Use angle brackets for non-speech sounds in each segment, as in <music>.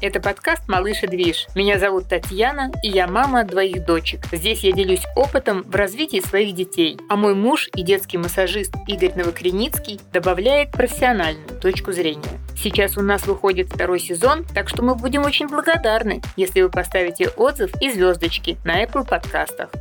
Это подкаст «Малыш и движ». Меня зовут Татьяна, и я мама двоих дочек. Здесь я делюсь опытом в развитии своих детей. А мой муж и детский массажист Игорь Новокреницкий добавляет профессиональную точку зрения. Сейчас у нас выходит второй сезон, так что мы будем очень благодарны, если вы поставите отзыв и звездочки на Apple подкастах.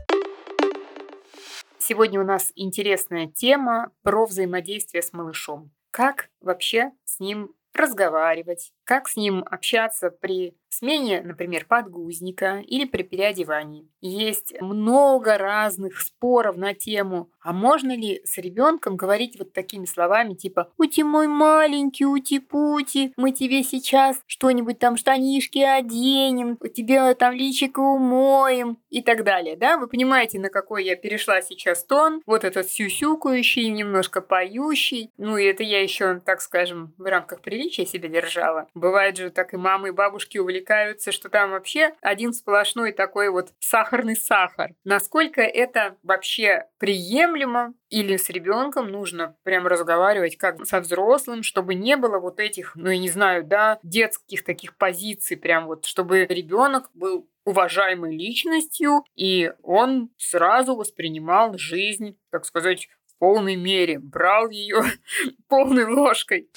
Сегодня у нас интересная тема про взаимодействие с малышом. Как вообще с ним разговаривать, как с ним общаться при смене, например, подгузника или при переодевании. Есть много разных споров на тему, а можно ли с ребенком говорить вот такими словами, типа «Ути мой маленький, ути-пути, мы тебе сейчас что-нибудь там штанишки оденем, тебе там личико умоем» и так далее, да? Вы понимаете, на какой я перешла сейчас тон, вот этот сюсюкающий, немножко поющий, ну и это я еще, так скажем, в рамках приличия себя держала. Бывает же так и мамы и бабушки увлекаются, что там вообще один сплошной такой вот сахарный сахар. Насколько это вообще приемлемо или с ребенком нужно прям разговаривать как со взрослым, чтобы не было вот этих, ну я не знаю, да, детских таких позиций, прям вот, чтобы ребенок был уважаемой личностью, и он сразу воспринимал жизнь, так сказать, в полной мере, брал ее <laughs> полной ложкой.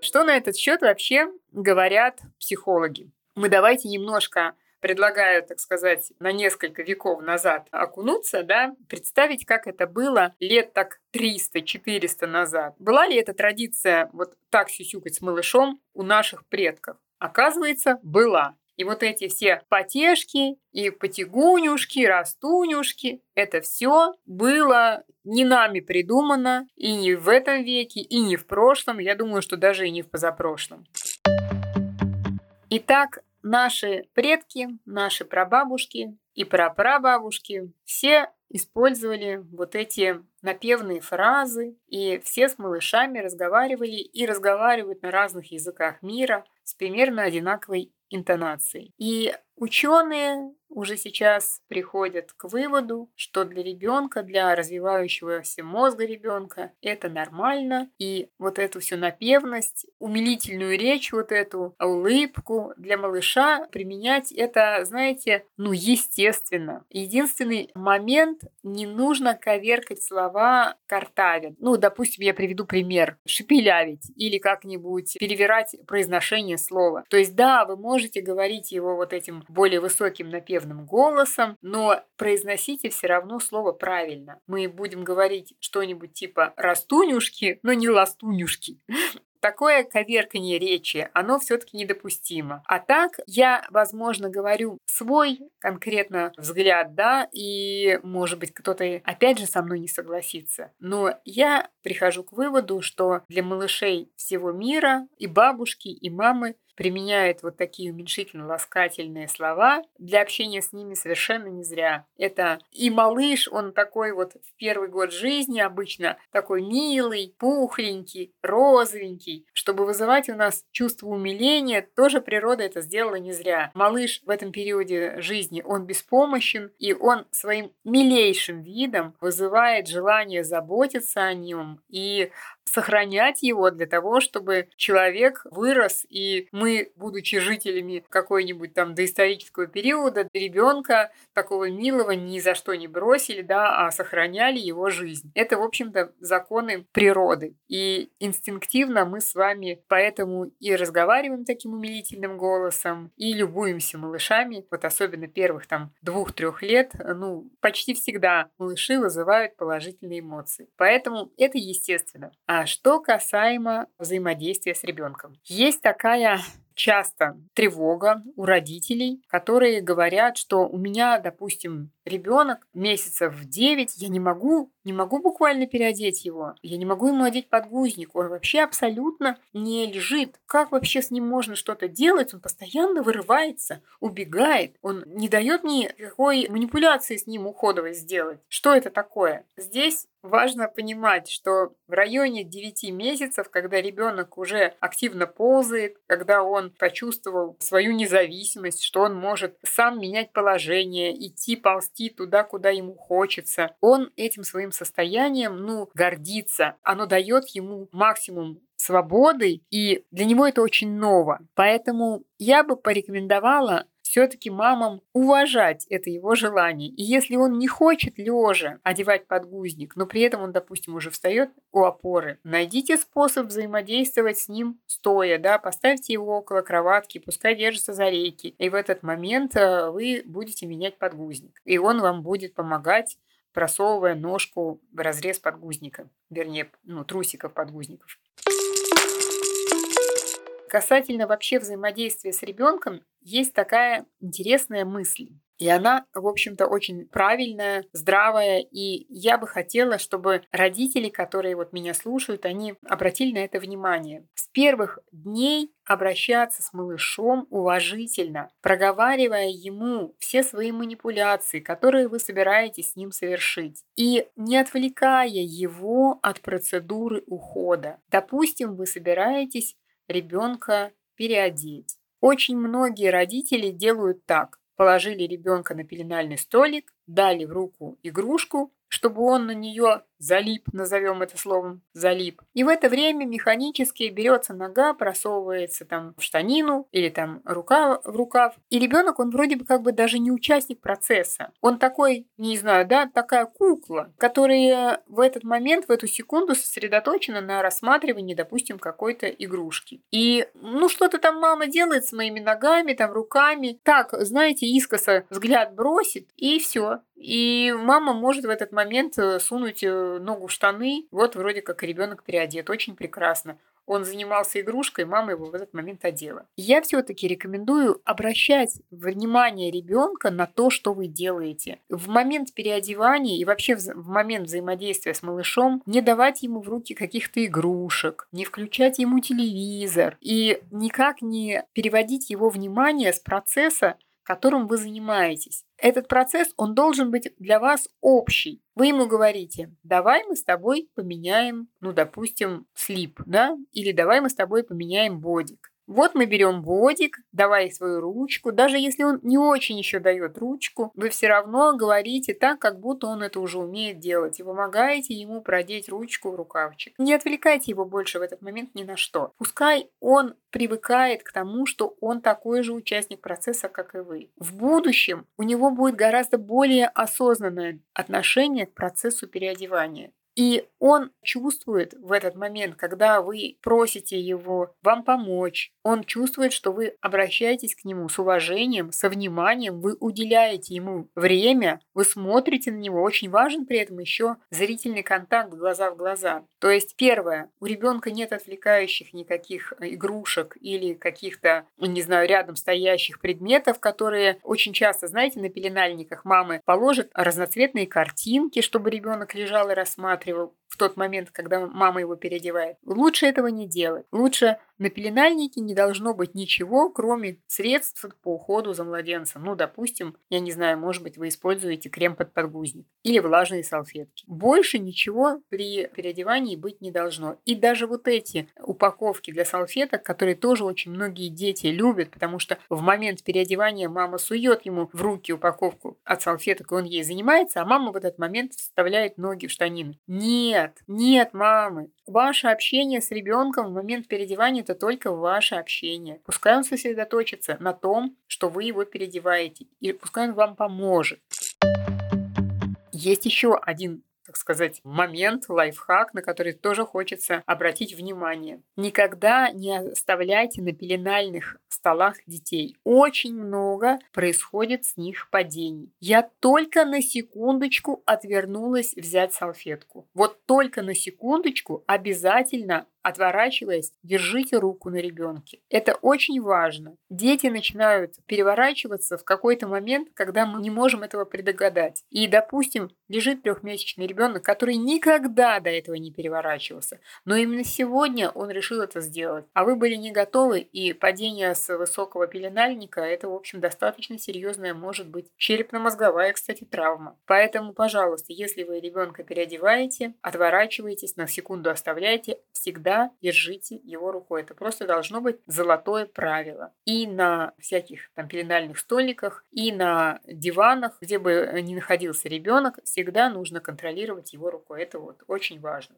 Что на этот счет вообще говорят психологи? Мы давайте немножко предлагаю, так сказать, на несколько веков назад окунуться, да, представить, как это было лет так 300-400 назад. Была ли эта традиция вот так сюсюкать с малышом у наших предков? Оказывается, была. И вот эти все потешки и потягунюшки, растунюшки, это все было не нами придумано и не в этом веке, и не в прошлом, я думаю, что даже и не в позапрошлом. Итак, наши предки, наши прабабушки и прапрабабушки все использовали вот эти напевные фразы, и все с малышами разговаривали и разговаривают на разных языках мира с примерно одинаковой интонацией. И ученые уже сейчас приходят к выводу, что для ребенка, для развивающегося мозга ребенка это нормально. И вот эту всю напевность, умилительную речь, вот эту улыбку для малыша применять это, знаете, ну естественно. Единственный момент, не нужно коверкать слова картавить. Ну, допустим, я приведу пример. Шепелявить или как-нибудь перевирать произношение слова. То есть, да, вы можете говорить его вот этим более высоким напевом, напевным голосом, но произносите все равно слово правильно. Мы будем говорить что-нибудь типа «растунюшки», но не «ластунюшки». Такое коверканье речи, оно все-таки недопустимо. А так я, возможно, говорю свой конкретно взгляд, да, и, может быть, кто-то опять же со мной не согласится. Но я прихожу к выводу, что для малышей всего мира и бабушки, и мамы применяет вот такие уменьшительно-ласкательные слова, для общения с ними совершенно не зря. Это и малыш, он такой вот в первый год жизни обычно такой милый, пухленький, розовенький. Чтобы вызывать у нас чувство умиления, тоже природа это сделала не зря. Малыш в этом периоде жизни, он беспомощен, и он своим милейшим видом вызывает желание заботиться о нем и сохранять его для того, чтобы человек вырос, и мы, будучи жителями какой-нибудь там доисторического периода, ребенка такого милого ни за что не бросили, да, а сохраняли его жизнь. Это, в общем-то, законы природы. И инстинктивно мы с вами поэтому и разговариваем таким умилительным голосом, и любуемся малышами, вот особенно первых там двух-трех лет, ну, почти всегда малыши вызывают положительные эмоции. Поэтому это естественно. А что касаемо взаимодействия с ребенком. Есть такая часто тревога у родителей, которые говорят, что у меня, допустим, ребенок месяцев в 9, я не могу, не могу буквально переодеть его, я не могу ему одеть подгузник, он вообще абсолютно не лежит. Как вообще с ним можно что-то делать? Он постоянно вырывается, убегает, он не дает никакой манипуляции с ним уходовой сделать. Что это такое? Здесь важно понимать, что в районе 9 месяцев, когда ребенок уже активно ползает, когда он почувствовал свою независимость, что он может сам менять положение, идти ползти туда, куда ему хочется, он этим своим состоянием, ну, гордится. Оно дает ему максимум свободы, и для него это очень ново. Поэтому я бы порекомендовала все-таки мамам уважать это его желание. И если он не хочет лежа одевать подгузник, но при этом он, допустим, уже встает у опоры, найдите способ взаимодействовать с ним стоя, да, поставьте его около кроватки, пускай держится за рейки, и в этот момент э, вы будете менять подгузник, и он вам будет помогать просовывая ножку в разрез подгузника, вернее, ну, трусиков подгузников. Касательно вообще взаимодействия с ребенком, есть такая интересная мысль. И она, в общем-то, очень правильная, здравая. И я бы хотела, чтобы родители, которые вот меня слушают, они обратили на это внимание. С первых дней обращаться с малышом уважительно, проговаривая ему все свои манипуляции, которые вы собираетесь с ним совершить, и не отвлекая его от процедуры ухода. Допустим, вы собираетесь ребенка переодеть. Очень многие родители делают так. Положили ребенка на пеленальный столик, дали в руку игрушку, чтобы он на нее залип, назовем это словом, залип. И в это время механически берется нога, просовывается там в штанину или там рука в рукав. И ребенок, он вроде бы как бы даже не участник процесса. Он такой, не знаю, да, такая кукла, которая в этот момент, в эту секунду сосредоточена на рассматривании, допустим, какой-то игрушки. И, ну, что-то там мама делает с моими ногами, там, руками. Так, знаете, искоса взгляд бросит, и все. И мама может в этот момент э, сунуть э, ногу в штаны. Вот вроде как ребенок переодет. Очень прекрасно. Он занимался игрушкой, мама его в этот момент одела. Я все-таки рекомендую обращать внимание ребенка на то, что вы делаете. В момент переодевания и вообще в момент взаимодействия с малышом не давать ему в руки каких-то игрушек, не включать ему телевизор и никак не переводить его внимание с процесса которым вы занимаетесь. Этот процесс, он должен быть для вас общий. Вы ему говорите, давай мы с тобой поменяем, ну, допустим, слип, да, или давай мы с тобой поменяем бодик. Вот мы берем бодик, давай свою ручку. Даже если он не очень еще дает ручку, вы все равно говорите так, как будто он это уже умеет делать. И помогаете ему продеть ручку в рукавчик. Не отвлекайте его больше в этот момент ни на что. Пускай он привыкает к тому, что он такой же участник процесса, как и вы. В будущем у него будет гораздо более осознанное отношение к процессу переодевания. И он чувствует в этот момент, когда вы просите его вам помочь, он чувствует, что вы обращаетесь к нему с уважением, со вниманием, вы уделяете ему время, вы смотрите на него. Очень важен при этом еще зрительный контакт глаза в глаза. То есть, первое, у ребенка нет отвлекающих никаких игрушек или каких-то, не знаю, рядом стоящих предметов, которые очень часто, знаете, на пеленальниках мамы положат разноцветные картинки, чтобы ребенок лежал и рассматривал в тот момент, когда мама его переодевает. Лучше этого не делать. Лучше на пеленальнике не должно быть ничего, кроме средств по уходу за младенцем. Ну, допустим, я не знаю, может быть, вы используете крем под подгузник или влажные салфетки. Больше ничего при переодевании быть не должно. И даже вот эти упаковки для салфеток, которые тоже очень многие дети любят, потому что в момент переодевания мама сует ему в руки упаковку от салфеток, и он ей занимается, а мама в этот момент вставляет ноги в штанины. Нет, нет, мамы, ваше общение с ребенком в момент переодевания это только ваше общение. Пускай он сосредоточится на том, что вы его переодеваете, и пускай он вам поможет. Есть еще один так сказать, момент, лайфхак, на который тоже хочется обратить внимание. Никогда не оставляйте на пеленальных столах детей. Очень много происходит с них падений. Я только на секундочку отвернулась взять салфетку. Вот только на секундочку обязательно отворачиваясь, держите руку на ребенке. Это очень важно. Дети начинают переворачиваться в какой-то момент, когда мы не можем этого предугадать. И, допустим, лежит трехмесячный ребенок, который никогда до этого не переворачивался, но именно сегодня он решил это сделать, а вы были не готовы, и падение с высокого пеленальника – это, в общем, достаточно серьезная, может быть, черепно-мозговая, кстати, травма. Поэтому, пожалуйста, если вы ребенка переодеваете, отворачиваетесь, на секунду оставляете, держите его рукой. Это просто должно быть золотое правило. И на всяких там пеленальных столиках, и на диванах, где бы ни находился ребенок, всегда нужно контролировать его рукой. Это вот очень важно.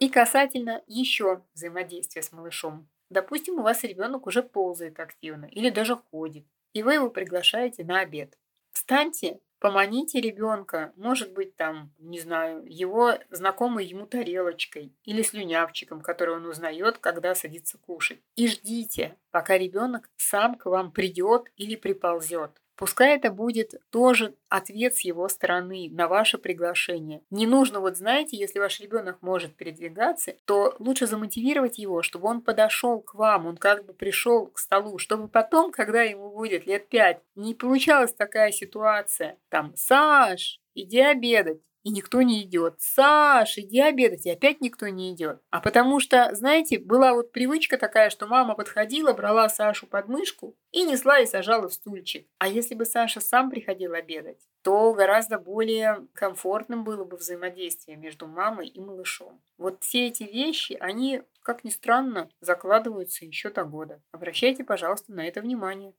И касательно еще взаимодействия с малышом. Допустим, у вас ребенок уже ползает активно или даже ходит, и вы его приглашаете на обед. Встаньте Поманите ребенка, может быть, там, не знаю, его знакомой ему тарелочкой или слюнявчиком, который он узнает, когда садится кушать. И ждите, пока ребенок сам к вам придет или приползет. Пускай это будет тоже ответ с его стороны на ваше приглашение. Не нужно, вот знаете, если ваш ребенок может передвигаться, то лучше замотивировать его, чтобы он подошел к вам, он как бы пришел к столу, чтобы потом, когда ему будет лет пять, не получалась такая ситуация. Там, Саш, иди обедать и никто не идет. Саш, иди обедать, и опять никто не идет. А потому что, знаете, была вот привычка такая, что мама подходила, брала Сашу под мышку и несла и сажала в стульчик. А если бы Саша сам приходил обедать, то гораздо более комфортным было бы взаимодействие между мамой и малышом. Вот все эти вещи, они, как ни странно, закладываются еще до года. Обращайте, пожалуйста, на это внимание.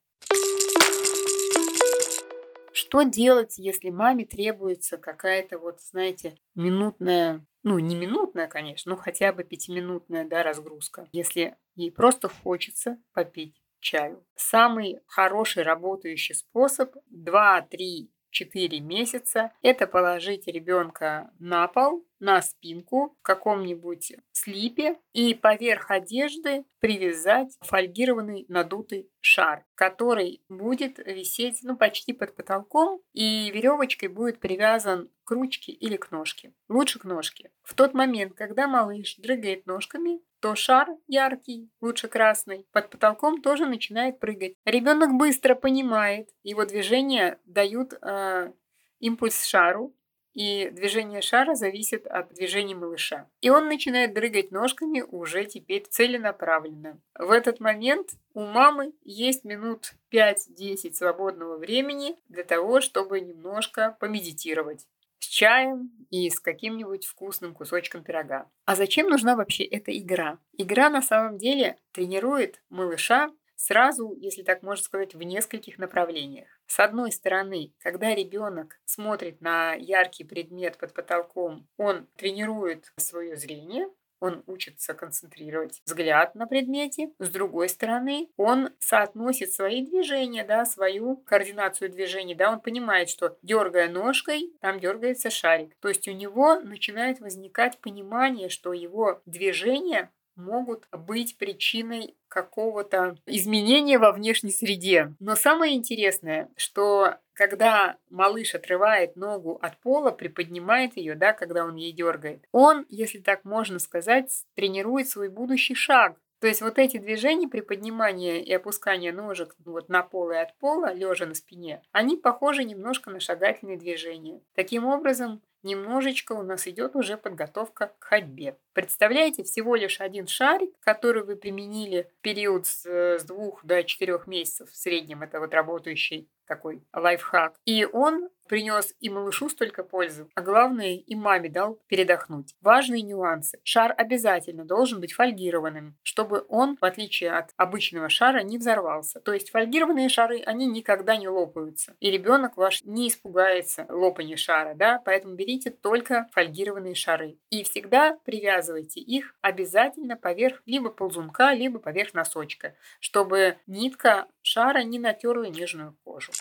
Что делать, если маме требуется какая-то вот, знаете, минутная, ну не минутная, конечно, но хотя бы пятиминутная, да, разгрузка, если ей просто хочется попить чаю. Самый хороший работающий способ 2-3 4 месяца – это положить ребенка на пол, на спинку в каком-нибудь слипе и поверх одежды привязать фольгированный надутый шар, который будет висеть ну, почти под потолком и веревочкой будет привязан к ручке или к ножке. Лучше к ножке. В тот момент, когда малыш дрыгает ножками, то шар яркий, лучше красный, под потолком тоже начинает прыгать. Ребенок быстро понимает, его движения дают э, импульс шару, и движение шара зависит от движения малыша. И он начинает дрыгать ножками уже теперь целенаправленно. В этот момент у мамы есть минут 5-10 свободного времени для того, чтобы немножко помедитировать с чаем и с каким-нибудь вкусным кусочком пирога. А зачем нужна вообще эта игра? Игра на самом деле тренирует малыша сразу, если так можно сказать, в нескольких направлениях. С одной стороны, когда ребенок смотрит на яркий предмет под потолком, он тренирует свое зрение, он учится концентрировать взгляд на предмете. С другой стороны, он соотносит свои движения, да, свою координацию движений, да, он понимает, что дергая ножкой, там дергается шарик. То есть у него начинает возникать понимание, что его движения могут быть причиной какого-то изменения во внешней среде. Но самое интересное, что когда малыш отрывает ногу от пола, приподнимает ее, да, когда он ей дергает, он, если так можно сказать, тренирует свой будущий шаг. То есть вот эти движения приподнимания и опускания ножек вот на пол и от пола, лежа на спине, они похожи немножко на шагательные движения. Таким образом, немножечко у нас идет уже подготовка к ходьбе. Представляете, всего лишь один шарик, который вы применили в период с, с двух до четырех месяцев в среднем, это вот работающий такой лайфхак. И он принес и малышу столько пользы, а главное и маме дал передохнуть. Важные нюансы. Шар обязательно должен быть фольгированным, чтобы он, в отличие от обычного шара, не взорвался. То есть фольгированные шары, они никогда не лопаются. И ребенок ваш не испугается лопания шара, да, поэтому берите только фольгированные шары. И всегда привязывайте их обязательно поверх либо ползунка, либо поверх носочка, чтобы нитка шара не натерла нежную кожу.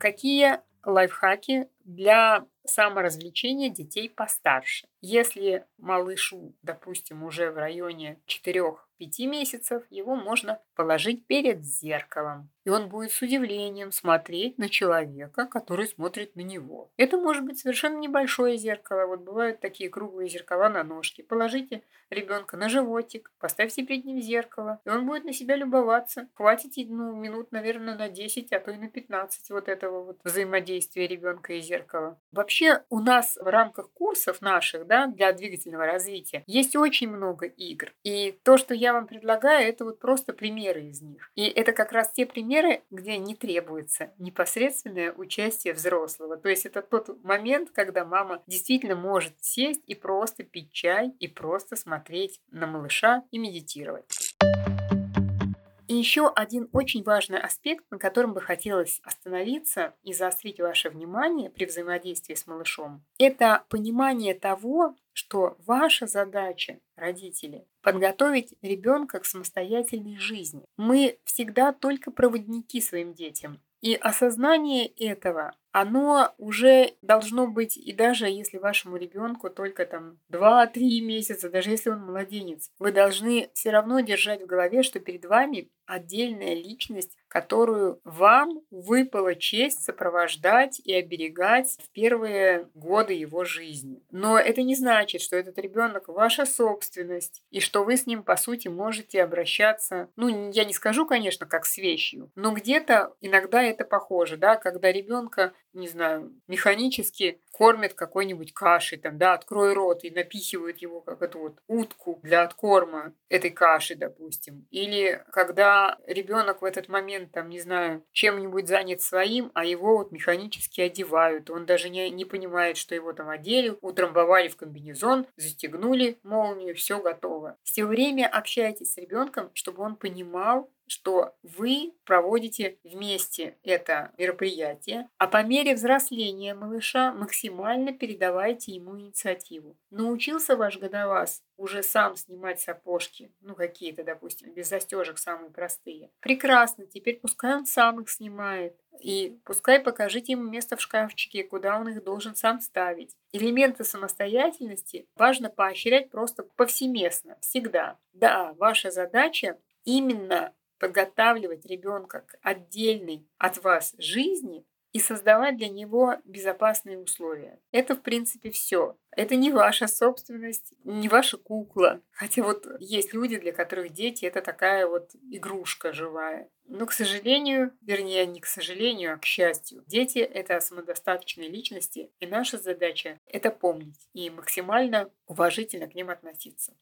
Какие лайфхаки для саморазвлечение детей постарше. Если малышу, допустим, уже в районе 4 пяти месяцев его можно положить перед зеркалом. И он будет с удивлением смотреть на человека, который смотрит на него. Это может быть совершенно небольшое зеркало. Вот бывают такие круглые зеркала на ножке. Положите ребенка на животик, поставьте перед ним зеркало, и он будет на себя любоваться. Хватит ну, минут, наверное, на 10, а то и на 15 вот этого вот взаимодействия ребенка и зеркала. Вообще у нас в рамках курсов наших да, для двигательного развития есть очень много игр. И то, что я вам предлагаю, это вот просто примеры из них. И это как раз те примеры, где не требуется непосредственное участие взрослого. То есть это тот момент, когда мама действительно может сесть и просто пить чай, и просто смотреть на малыша и медитировать. Еще один очень важный аспект, на котором бы хотелось остановиться и заострить ваше внимание при взаимодействии с малышом, это понимание того, что ваша задача, родители, подготовить ребенка к самостоятельной жизни. Мы всегда только проводники своим детям. И осознание этого, оно уже должно быть, и даже если вашему ребенку только там 2-3 месяца, даже если он младенец, вы должны все равно держать в голове, что перед вами отдельная личность, которую вам выпала честь сопровождать и оберегать в первые годы его жизни. Но это не значит, что этот ребенок ваша собственность, и что вы с ним, по сути, можете обращаться, ну, я не скажу, конечно, как с вещью, но где-то иногда это похоже, да, когда ребенка не знаю, механически кормят какой-нибудь кашей, там, да, открой рот и напихивают его как эту вот утку для откорма этой каши, допустим. Или когда ребенок в этот момент, там, не знаю, чем-нибудь занят своим, а его вот механически одевают. Он даже не, не понимает, что его там одели, утрамбовали в комбинезон, застегнули молнию, все готово. Все время общайтесь с ребенком, чтобы он понимал, что вы проводите вместе это мероприятие, а по мере взросления малыша максимально передавайте ему инициативу. Научился ваш годовас уже сам снимать сапожки, ну какие-то, допустим, без застежек самые простые. Прекрасно, теперь пускай он сам их снимает. И пускай покажите ему место в шкафчике, куда он их должен сам ставить. Элементы самостоятельности важно поощрять просто повсеместно, всегда. Да, ваша задача именно подготавливать ребенка к отдельной от вас жизни и создавать для него безопасные условия. Это, в принципе, все. Это не ваша собственность, не ваша кукла. Хотя вот есть люди, для которых дети это такая вот игрушка живая. Но, к сожалению, вернее, не к сожалению, а к счастью, дети — это самодостаточные личности, и наша задача — это помнить и максимально уважительно к ним относиться.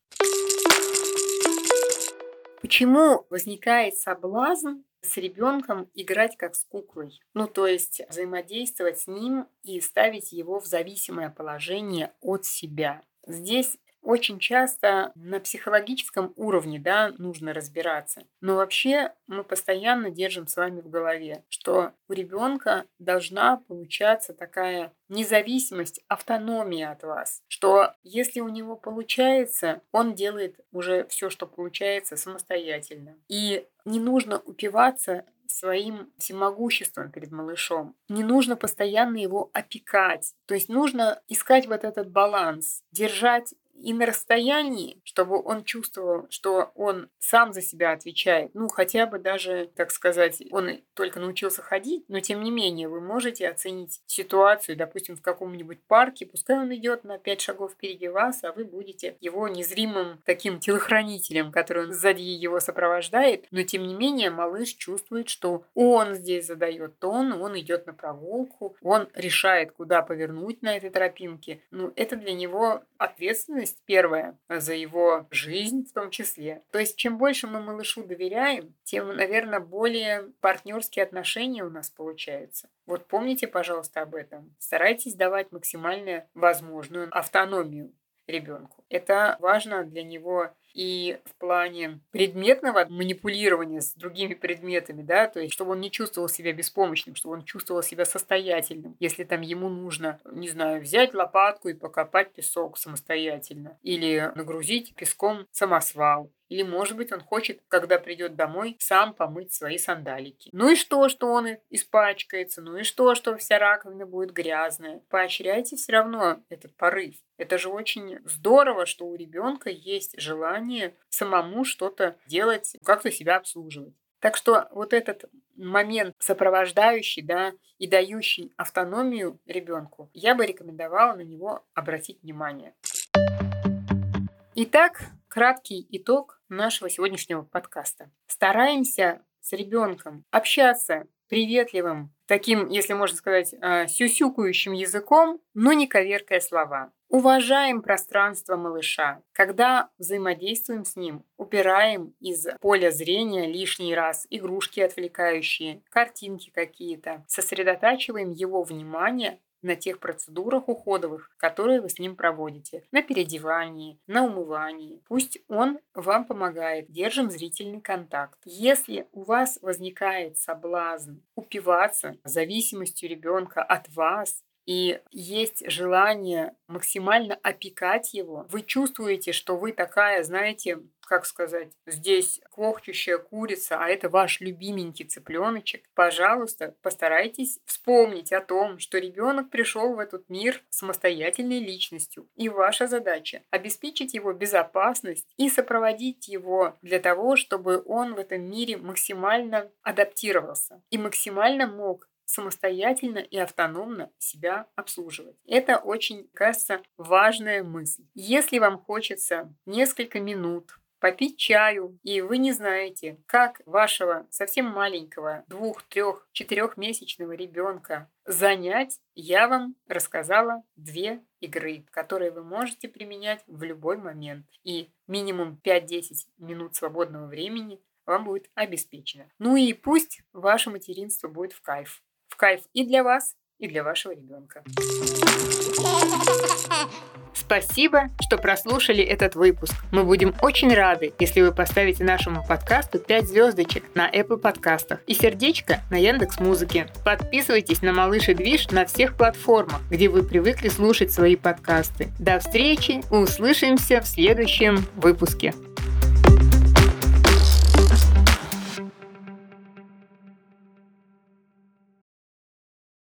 Почему возникает соблазн с ребенком играть как с куклой? Ну, то есть взаимодействовать с ним и ставить его в зависимое положение от себя. Здесь очень часто на психологическом уровне да, нужно разбираться. Но вообще мы постоянно держим с вами в голове, что у ребенка должна получаться такая независимость, автономия от вас. Что если у него получается, он делает уже все, что получается самостоятельно. И не нужно упиваться своим всемогуществом перед малышом. Не нужно постоянно его опекать. То есть нужно искать вот этот баланс, держать и на расстоянии, чтобы он чувствовал, что он сам за себя отвечает. Ну, хотя бы даже, так сказать, он только научился ходить, но тем не менее вы можете оценить ситуацию, допустим, в каком-нибудь парке, пускай он идет на пять шагов впереди вас, а вы будете его незримым таким телохранителем, который сзади его сопровождает, но тем не менее малыш чувствует, что он здесь задает тон, он идет на прогулку, он решает, куда повернуть на этой тропинке. Ну, это для него ответственность ответственность первая за его жизнь в том числе. То есть чем больше мы малышу доверяем, тем, наверное, более партнерские отношения у нас получаются. Вот помните, пожалуйста, об этом. Старайтесь давать максимально возможную автономию ребенку. Это важно для него и в плане предметного манипулирования с другими предметами, да, то есть чтобы он не чувствовал себя беспомощным, чтобы он чувствовал себя состоятельным, если там ему нужно, не знаю, взять лопатку и покопать песок самостоятельно или нагрузить песком самосвал или, может быть, он хочет, когда придет домой, сам помыть свои сандалики. Ну и что, что он испачкается? Ну и что, что вся раковина будет грязная? Поощряйте все равно этот порыв. Это же очень здорово, что у ребенка есть желание самому что-то делать, как-то себя обслуживать. Так что вот этот момент сопровождающий, да, и дающий автономию ребенку, я бы рекомендовала на него обратить внимание. Итак, краткий итог нашего сегодняшнего подкаста. Стараемся с ребенком общаться приветливым, таким, если можно сказать, э, сюсюкающим языком, но не коверкая слова. Уважаем пространство малыша. Когда взаимодействуем с ним, убираем из поля зрения лишний раз игрушки отвлекающие, картинки какие-то. Сосредотачиваем его внимание на тех процедурах уходовых, которые вы с ним проводите. На переодевании, на умывании. Пусть он вам помогает. Держим зрительный контакт. Если у вас возникает соблазн упиваться зависимостью ребенка от вас, и есть желание максимально опекать его, вы чувствуете, что вы такая, знаете, как сказать, здесь квохчущая курица, а это ваш любименький цыпленочек, пожалуйста, постарайтесь вспомнить о том, что ребенок пришел в этот мир самостоятельной личностью. И ваша задача – обеспечить его безопасность и сопроводить его для того, чтобы он в этом мире максимально адаптировался и максимально мог самостоятельно и автономно себя обслуживать. Это очень, кажется, важная мысль. Если вам хочется несколько минут попить чаю, и вы не знаете, как вашего совсем маленького двух, трех, четырехмесячного ребенка занять, я вам рассказала две игры, которые вы можете применять в любой момент. И минимум 5-10 минут свободного времени вам будет обеспечено. Ну и пусть ваше материнство будет в кайф кайф и для вас, и для вашего ребенка. Спасибо, что прослушали этот выпуск. Мы будем очень рады, если вы поставите нашему подкасту 5 звездочек на Apple подкастах и сердечко на Яндекс Музыке. Подписывайтесь на Малыш и Движ на всех платформах, где вы привыкли слушать свои подкасты. До встречи, услышимся в следующем выпуске.